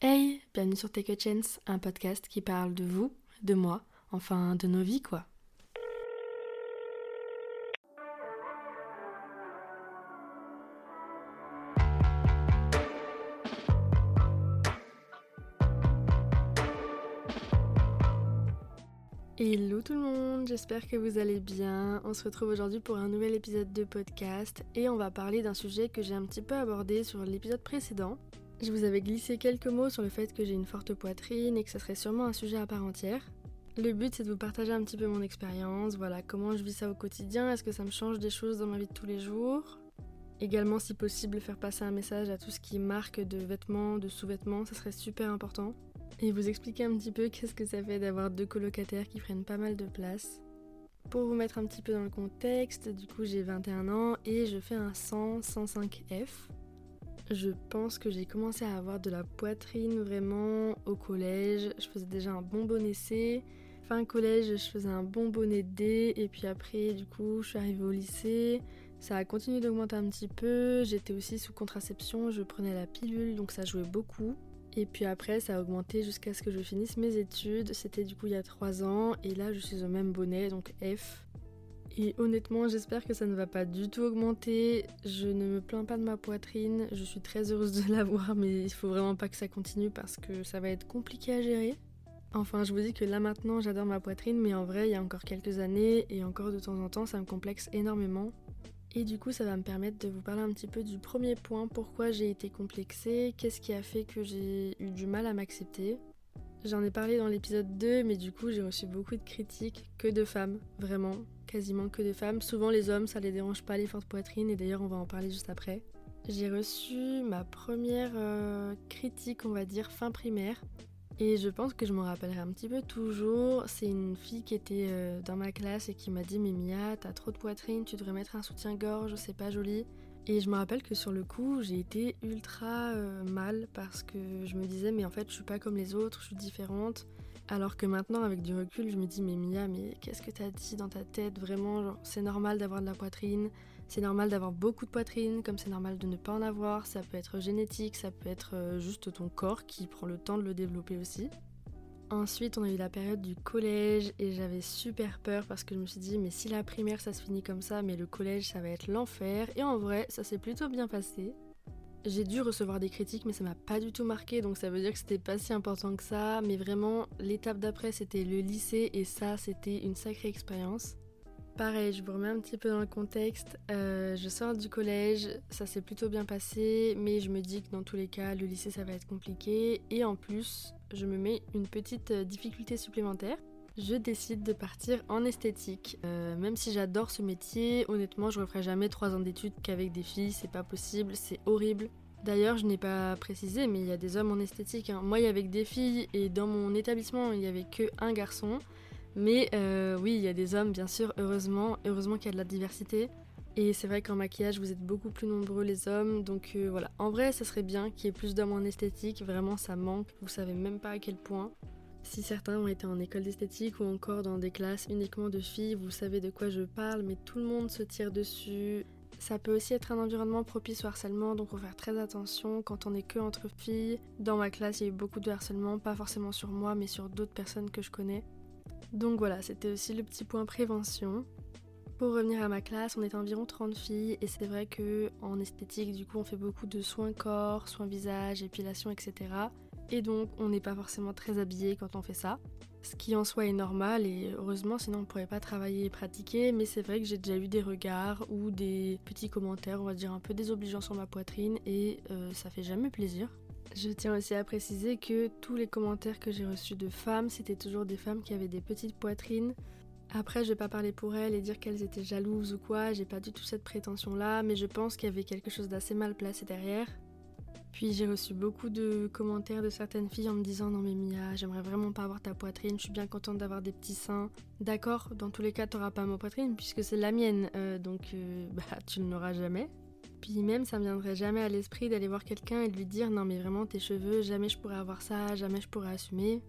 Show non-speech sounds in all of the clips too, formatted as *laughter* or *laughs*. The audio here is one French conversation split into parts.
Hey, bienvenue sur Take a Chance, un podcast qui parle de vous, de moi, enfin de nos vies quoi. Hello tout le monde, j'espère que vous allez bien. On se retrouve aujourd'hui pour un nouvel épisode de podcast et on va parler d'un sujet que j'ai un petit peu abordé sur l'épisode précédent. Je vous avais glissé quelques mots sur le fait que j'ai une forte poitrine et que ce serait sûrement un sujet à part entière. Le but c'est de vous partager un petit peu mon expérience, voilà comment je vis ça au quotidien, est-ce que ça me change des choses dans ma vie de tous les jours? Également si possible faire passer un message à tout ce qui marque de vêtements, de sous-vêtements, ça serait super important. Et vous expliquer un petit peu *laughs* qu'est-ce que ça fait d'avoir deux colocataires qui prennent pas mal de place. Pour vous mettre un petit peu dans le contexte, du coup j'ai 21 ans et je fais un 100 105F. Je pense que j'ai commencé à avoir de la poitrine vraiment au collège. Je faisais déjà un bon bonnet C. Fin collège, je faisais un bon bonnet D. Et puis après, du coup, je suis arrivée au lycée. Ça a continué d'augmenter un petit peu. J'étais aussi sous contraception. Je prenais la pilule, donc ça jouait beaucoup. Et puis après, ça a augmenté jusqu'à ce que je finisse mes études. C'était du coup il y a 3 ans. Et là, je suis au même bonnet, donc F. Et honnêtement, j'espère que ça ne va pas du tout augmenter. Je ne me plains pas de ma poitrine. Je suis très heureuse de *laughs* l'avoir, mais il faut vraiment pas que ça continue parce que ça va être compliqué à gérer. Enfin, je vous dis que là maintenant, j'adore ma poitrine, mais en vrai, il y a encore quelques années et encore de temps en temps, ça me complexe énormément. Et du coup, ça va me permettre de vous parler un petit peu du premier point, pourquoi j'ai été complexée, qu'est-ce qui a fait que j'ai eu du mal à m'accepter. J'en ai parlé dans l'épisode 2, mais du coup j'ai reçu beaucoup de critiques, que de femmes, vraiment, quasiment que de femmes. Souvent les hommes, ça les dérange pas les fortes poitrines, et d'ailleurs on va en parler juste après. J'ai reçu ma première euh, critique, on va dire, fin primaire. Et je pense que je m'en rappellerai un petit peu toujours. C'est une fille qui était euh, dans ma classe et qui m'a dit Mais t'as trop de poitrine, tu devrais mettre un soutien-gorge, c'est pas joli. Et je me rappelle que sur le coup, j'ai été ultra euh, mal parce que je me disais, mais en fait, je suis pas comme les autres, je suis différente. Alors que maintenant, avec du recul, je me dis, mais Mia, mais qu'est-ce que t'as dit dans ta tête? Vraiment, c'est normal d'avoir de la poitrine, c'est normal d'avoir beaucoup de poitrine, comme c'est normal de ne pas en avoir. Ça peut être génétique, ça peut être euh, juste ton corps qui prend le temps de le développer aussi. Ensuite, on a eu la période du collège et j'avais super peur parce que je me suis dit, mais si la primaire ça se finit comme ça, mais le collège ça va être l'enfer. Et en vrai, ça s'est plutôt bien passé. J'ai dû recevoir des critiques, mais ça m'a pas du tout marqué, donc ça veut dire que c'était pas si important que ça. Mais vraiment, l'étape d'après c'était le lycée et ça c'était une sacrée expérience. Pareil, je vous remets un petit peu dans le contexte. Euh, je sors du collège, ça s'est plutôt bien passé, mais je me dis que dans tous les cas, le lycée ça va être compliqué. Et en plus, je me mets une petite euh, difficulté supplémentaire. Je décide de partir en esthétique. Euh, même si j'adore ce métier, honnêtement, je referai jamais trois ans d'études qu'avec des filles, c'est pas possible, c'est horrible. D'ailleurs, je n'ai pas précisé, mais il y a des hommes en esthétique. Hein. Moi, il y avait des filles, et dans mon établissement, il y avait que un garçon. Mais euh, oui, il y a des hommes, bien sûr, heureusement. Heureusement qu'il y a de la diversité. Et c'est vrai qu'en maquillage, vous êtes beaucoup plus nombreux les hommes. Donc euh, voilà, en vrai, ça serait bien qu'il y ait plus d'hommes en esthétique. Vraiment, ça manque. Vous savez même pas à quel point. Si certains ont été en école d'esthétique ou encore dans des classes uniquement de filles, vous savez de quoi je parle, mais tout le monde se tire dessus. Ça peut aussi être un environnement propice au harcèlement, donc faut faire très attention quand on est que entre filles. Dans ma classe, il y a eu beaucoup de harcèlement, pas forcément sur moi, mais sur d'autres personnes que je connais. Donc voilà, c'était aussi le petit point prévention. Pour revenir à ma classe, on est environ 30 filles et c'est vrai que en esthétique, du coup, on fait beaucoup de soins corps, soins visage, épilation, etc. Et donc, on n'est pas forcément très habillé quand on fait ça. Ce qui en soi est normal et heureusement, sinon on ne pourrait pas travailler et pratiquer. Mais c'est vrai que j'ai déjà eu des regards ou des petits commentaires, on va dire un peu désobligeants sur ma poitrine et euh, ça fait jamais plaisir. Je tiens aussi à préciser que tous les commentaires que j'ai reçus de femmes, c'était toujours des femmes qui avaient des petites poitrines. Après, je vais pas parler pour elles et dire qu'elles étaient jalouses ou quoi, j'ai pas du tout cette prétention là, mais je pense qu'il y avait quelque chose d'assez mal placé derrière. Puis j'ai reçu beaucoup de commentaires de certaines filles en me disant Non, mais Mia, j'aimerais vraiment pas avoir ta poitrine, je suis bien contente d'avoir des petits seins. D'accord, dans tous les cas, t'auras pas ma poitrine puisque c'est la mienne, euh, donc euh, *laughs* bah, tu ne l'auras jamais. Puis même, ça me viendrait jamais à l'esprit d'aller voir quelqu'un et de lui dire non mais vraiment tes cheveux, jamais je pourrais avoir ça, jamais je pourrais assumer.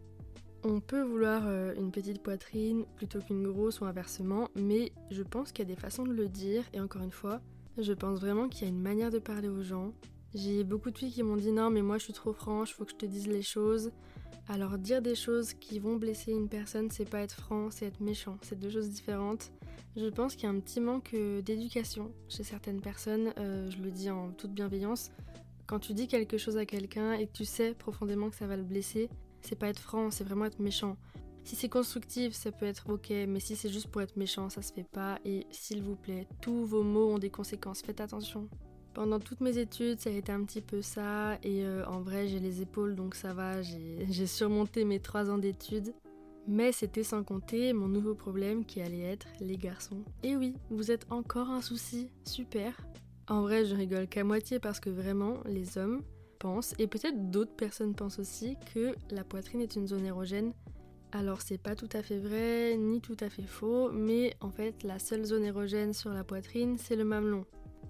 On peut vouloir euh, une petite poitrine plutôt qu'une grosse ou inversement, mais je pense qu'il y a des façons de le dire et encore une fois, je pense vraiment qu'il y a une manière de parler aux gens. J'ai beaucoup de filles qui m'ont dit non mais moi je suis trop franche, faut que je te dise les choses. Alors dire des choses qui vont blesser une personne, c'est pas être franc, c'est être méchant. C'est deux choses différentes. Je pense qu'il y a un petit manque euh, d'éducation chez certaines personnes, euh, je le dis en toute bienveillance. Quand tu dis quelque chose à quelqu'un et que tu sais profondément que ça va le blesser, c'est pas être franc, c'est vraiment être méchant. Si c'est constructif, ça peut être ok, mais si c'est juste pour être méchant, ça se fait pas. Et s'il vous plaît, tous vos mots ont des conséquences, faites attention. Pendant toutes mes études, ça a été un petit peu ça, et euh, en vrai, j'ai les épaules, donc ça va, j'ai *laughs* surmonté mes trois ans d'études. Mais c'était sans compter mon nouveau problème qui allait être les garçons. Et oui, vous êtes encore un souci, super. En vrai, je rigole qu'à moitié parce que vraiment, les hommes et peut-être d'autres personnes pensent aussi, que la poitrine est une zone érogène. Alors c'est pas tout à fait vrai, ni tout à fait faux, mais en fait la seule zone érogène sur la poitrine, c'est le mamelon.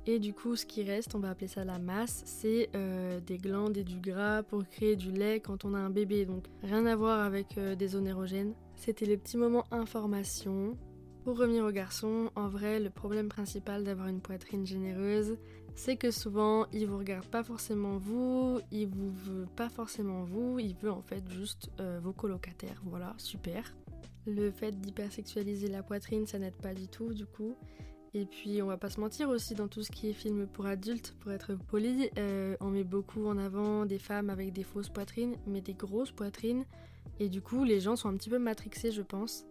Et du coup, ce qui reste, on va appeler ça la masse, c'est euh, des glandes et du gras pour créer du lait quand on a un bébé. Donc rien à voir avec euh, des zones érogènes. C'était le petit moment information. Pour revenir aux garçons, en vrai, le problème principal d'avoir une poitrine généreuse, c'est que souvent, il vous regarde pas forcément vous, il vous veut pas forcément vous, il veut en fait juste euh, vos colocataires. Voilà, super. Le fait d'hypersexualiser la poitrine, ça n'aide pas du tout, du coup. Et puis on va pas se mentir aussi dans tout ce qui est film pour adultes, pour être poli, euh, on met beaucoup en avant des femmes avec des fausses poitrines, mais des grosses poitrines. Et du coup les gens sont un petit peu matrixés je pense.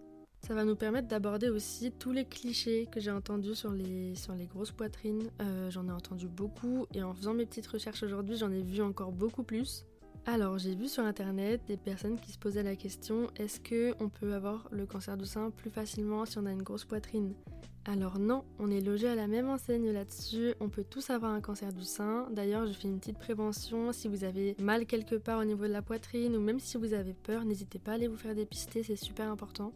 Ça va nous permettre d'aborder aussi tous les clichés que j'ai entendus sur les, sur les grosses poitrines. Euh, j'en ai entendu beaucoup et en faisant mes petites recherches aujourd'hui j'en ai vu encore beaucoup plus. Alors, j'ai vu sur internet des personnes qui se posaient la question est-ce que on peut avoir le cancer du sein plus facilement si on a une grosse poitrine? Alors non, on est logé à la même enseigne là-dessus, on peut tous avoir un cancer du sein. D'ailleurs, je fais une petite prévention si vous avez mal quelque part au niveau de la poitrine ou même si vous avez peur, n'hésitez pas à aller vous faire dépister, c'est super important.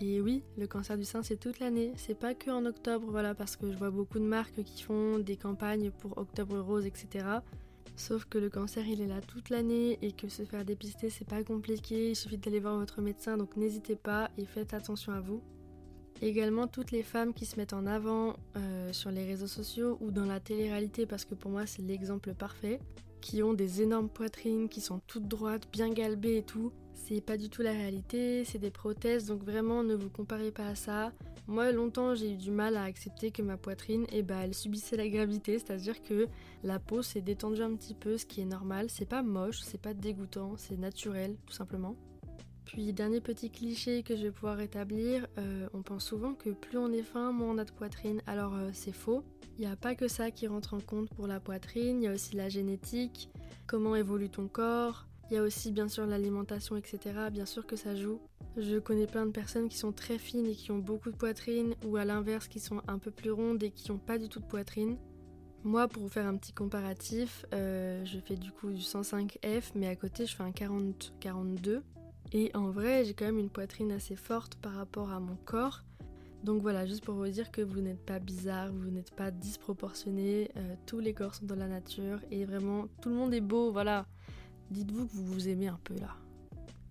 Et oui, le cancer du sein, c'est toute l'année. C'est pas que en octobre, voilà, parce que je vois beaucoup de marques qui font des campagnes pour octobre rose, etc. Sauf que le cancer il est là toute l'année et que se faire dépister c'est pas compliqué, il suffit d'aller voir votre médecin donc n'hésitez pas et faites attention à vous. Également toutes les femmes qui se mettent en avant euh, sur les réseaux sociaux ou dans la télé-réalité parce que pour moi c'est l'exemple parfait, qui ont des énormes poitrines, qui sont toutes droites, bien galbées et tout. C'est pas du tout la réalité, c'est des prothèses donc vraiment ne vous comparez pas à ça. Moi, longtemps, j'ai eu du mal à accepter que ma poitrine, eh ben, elle subissait la gravité, c'est-à-dire que la peau s'est détendue un petit peu, ce qui est normal. C'est pas moche, c'est pas dégoûtant, c'est naturel, tout simplement. Puis, dernier petit cliché que je vais pouvoir établir, euh, on pense souvent que plus on est fin, moins on a de poitrine. Alors, euh, c'est faux. Il n'y a pas que ça qui rentre en compte pour la poitrine, il y a aussi la génétique, comment évolue ton corps, il y a aussi bien sûr l'alimentation, etc. Bien sûr que ça joue. Je connais plein de personnes qui sont très fines et qui ont beaucoup de poitrine, ou à l'inverse qui sont un peu plus rondes et qui n'ont pas du tout de poitrine. Moi, pour vous faire un petit comparatif, euh, je fais du coup du 105F, mais à côté je fais un 40-42. Et en vrai, j'ai quand même une poitrine assez forte par rapport à mon corps. Donc voilà, juste pour vous dire que vous n'êtes pas bizarre, vous n'êtes pas disproportionné, euh, tous les corps sont dans la nature et vraiment tout le monde est beau, voilà. Dites-vous que vous vous aimez un peu là.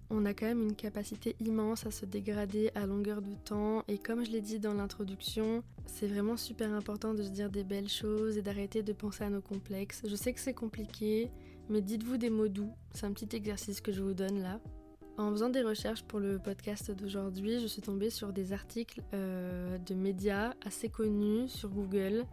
On a quand même une capacité immense à se dégrader à longueur de temps et comme je l'ai dit dans l'introduction, c'est vraiment super important de se dire des belles choses et d'arrêter de penser à nos complexes. Je sais que c'est compliqué, mais dites-vous des mots doux. C'est un petit exercice que je vous donne là. En faisant des recherches pour le podcast d'aujourd'hui, je suis tombée sur des articles euh, de médias assez connus sur Google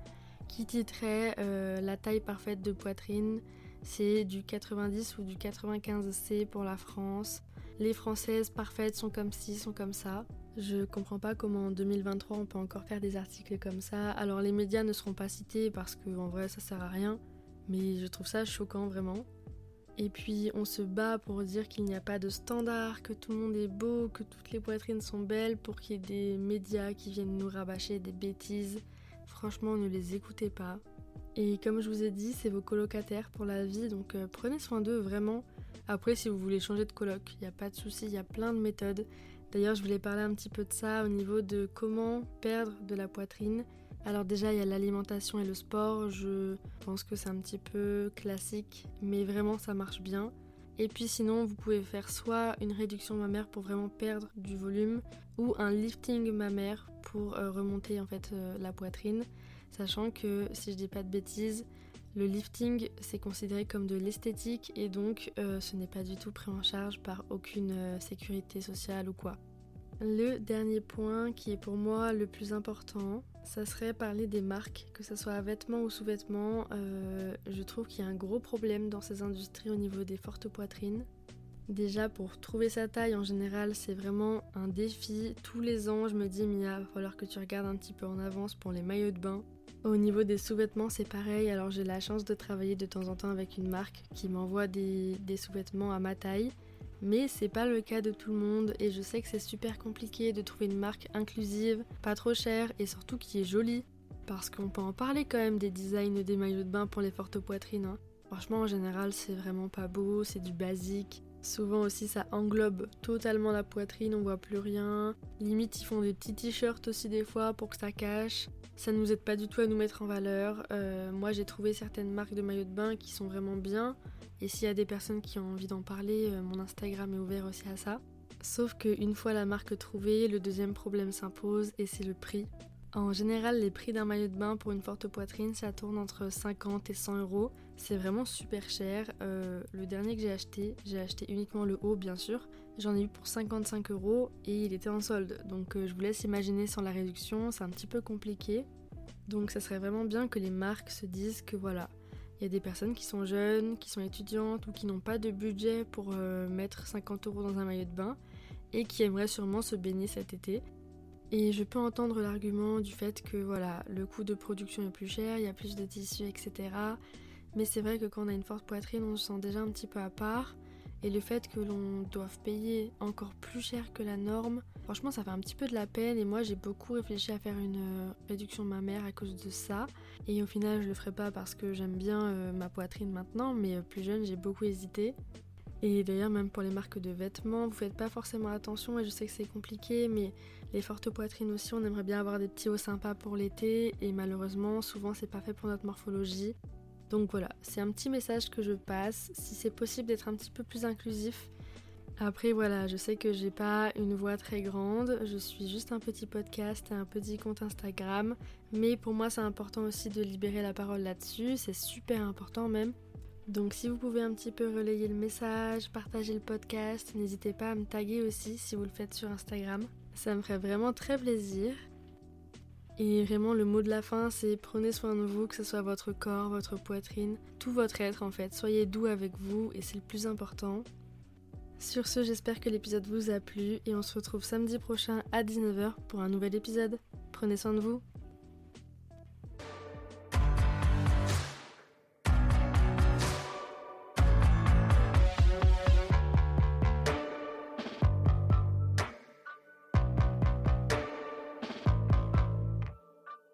qui titraient euh, La taille parfaite de poitrine c'est du 90 ou du 95C pour la France. Les Françaises parfaites sont comme ci, sont comme ça. Je comprends pas comment en 2023 on peut encore faire des articles comme ça. Alors les médias ne seront pas cités parce qu'en vrai ça sert à rien. Mais je trouve ça choquant vraiment. Et puis on se bat pour dire qu'il n'y a pas de standard, que tout le monde est beau, que toutes les poitrines sont belles pour qu'il y ait des médias qui viennent nous rabâcher des bêtises. Franchement, ne les écoutez pas. Et comme je vous ai dit, c'est vos colocataires pour la vie, donc euh, prenez soin d'eux vraiment. Après, si vous voulez changer de coloc, il n'y a pas de souci, il y a plein de méthodes. D'ailleurs, je voulais parler un petit peu de ça au niveau de comment perdre de la poitrine. Alors déjà, il y a l'alimentation et le sport. Je pense que c'est un petit peu classique, mais vraiment, ça marche bien. Et puis sinon, vous pouvez faire soit une réduction mammaire pour vraiment perdre du volume, ou un lifting mammaire pour euh, remonter en fait euh, la poitrine. Sachant que, si je dis pas de bêtises, Le lifting, c'est considéré comme de l'esthétique et donc euh, ce n'est pas du tout pris en charge par aucune euh, sécurité sociale ou quoi. Le dernier point qui est pour moi le plus important, ça serait parler des marques, que ce soit vêtements ou sous-vêtements. Euh, je trouve qu'il y a un gros problème dans ces industries au niveau des fortes poitrines. Déjà pour trouver sa taille en général c'est vraiment un défi. Tous les ans je me dis Mia, il va falloir que tu regardes un petit peu en avance pour les maillots de bain. Au niveau des sous-vêtements c'est pareil, alors j'ai la chance de travailler de temps en temps avec une marque qui m'envoie des, sous-vêtements à ma taille. Mais c'est pas le cas de tout le monde et je sais que c'est super compliqué de trouver une marque inclusive, pas trop chère et surtout qui est jolie. Parce qu'on peut en parler quand même des designs des maillots de bain pour les fortes poitrines. Hein. Franchement en général c'est vraiment pas beau, c'est du basique. Souvent aussi ça englobe totalement la poitrine, on voit plus rien. Limite ils font des petits t-shirts aussi des fois pour que ça cache. Ça ne nous aide pas du tout à nous mettre en valeur. Euh, moi j'ai trouvé certaines marques de maillots de bain qui sont vraiment bien. Et s'il y a des personnes qui ont envie d'en parler, euh, mon Instagram est ouvert aussi à ça. Sauf qu'une fois la marque trouvée, le deuxième problème s'impose et c'est le prix. En général, les prix d'un maillot de bain pour une forte poitrine, ça tourne entre 50 et 100 euros. C'est vraiment super cher. Euh, le dernier que j'ai acheté, j'ai acheté uniquement le haut, bien sûr. J'en ai eu pour 55 euros et il était en solde. Donc euh, je vous laisse imaginer sans la réduction, c'est un petit peu compliqué. Donc ça serait vraiment bien que les marques se disent que voilà, il y a des personnes qui sont jeunes, qui sont étudiantes ou qui n'ont pas de budget pour euh, mettre 50 euros dans un maillot de bain et qui aimeraient sûrement se baigner cet été. Et je peux entendre l'argument du fait que voilà, le coût de production est plus cher, il y a plus de tissus, etc. Mais c'est vrai que quand on a une forte poitrine, on se sent déjà un petit peu à part. Et le fait que l'on doive payer encore plus cher que la norme, franchement, ça fait un petit peu de la peine. Et moi, j'ai beaucoup réfléchi à faire une euh, réduction de ma mère à cause de ça. Et au final, je le ferai pas parce que j'aime bien euh, ma poitrine maintenant. Mais euh, plus jeune, j'ai beaucoup hésité. Et d'ailleurs, même pour les marques de vêtements, vous faites pas forcément attention et je sais que c'est compliqué, mais les fortes poitrines aussi, on aimerait bien avoir des petits hauts sympas pour l'été et malheureusement, souvent c'est pas fait pour notre morphologie. Donc voilà, c'est un petit message que je passe. Si c'est possible d'être un petit peu plus inclusif. Après voilà, je sais que j'ai pas une voix très grande, je suis juste un petit podcast et un petit compte Instagram, mais pour moi c'est important aussi de libérer la parole là-dessus, c'est super important même. Donc si vous pouvez un petit peu relayer le message, partager le podcast, n'hésitez pas à me taguer aussi si vous le faites sur Instagram. Ça me ferait vraiment très plaisir. Et vraiment le mot de la fin c'est prenez soin de vous, que ce soit votre corps, votre poitrine, tout votre être en fait. Soyez doux avec vous et c'est le plus important. Sur ce, j'espère que l'épisode vous a plu et on se retrouve samedi prochain à 19h pour un nouvel épisode. Prenez soin de vous.